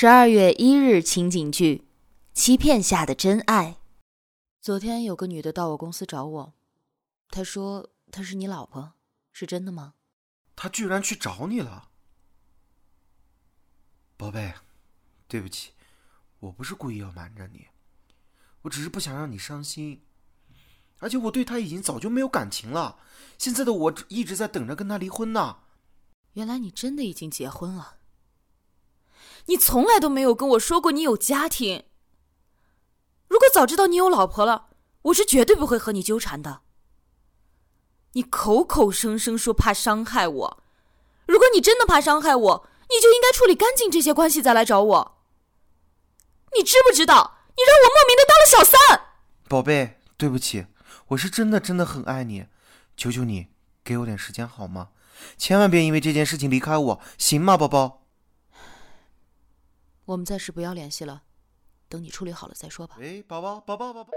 十二月一日情景剧：欺骗下的真爱。昨天有个女的到我公司找我，她说她是你老婆，是真的吗？她居然去找你了，宝贝，对不起，我不是故意要瞒着你，我只是不想让你伤心。而且我对她已经早就没有感情了，现在的我一直在等着跟她离婚呢。原来你真的已经结婚了。你从来都没有跟我说过你有家庭。如果早知道你有老婆了，我是绝对不会和你纠缠的。你口口声声说怕伤害我，如果你真的怕伤害我，你就应该处理干净这些关系再来找我。你知不知道，你让我莫名的当了小三？宝贝，对不起，我是真的真的很爱你，求求你给我点时间好吗？千万别因为这件事情离开我，行吗，宝宝？我们暂时不要联系了，等你处理好了再说吧。喂，宝宝，宝宝，宝宝。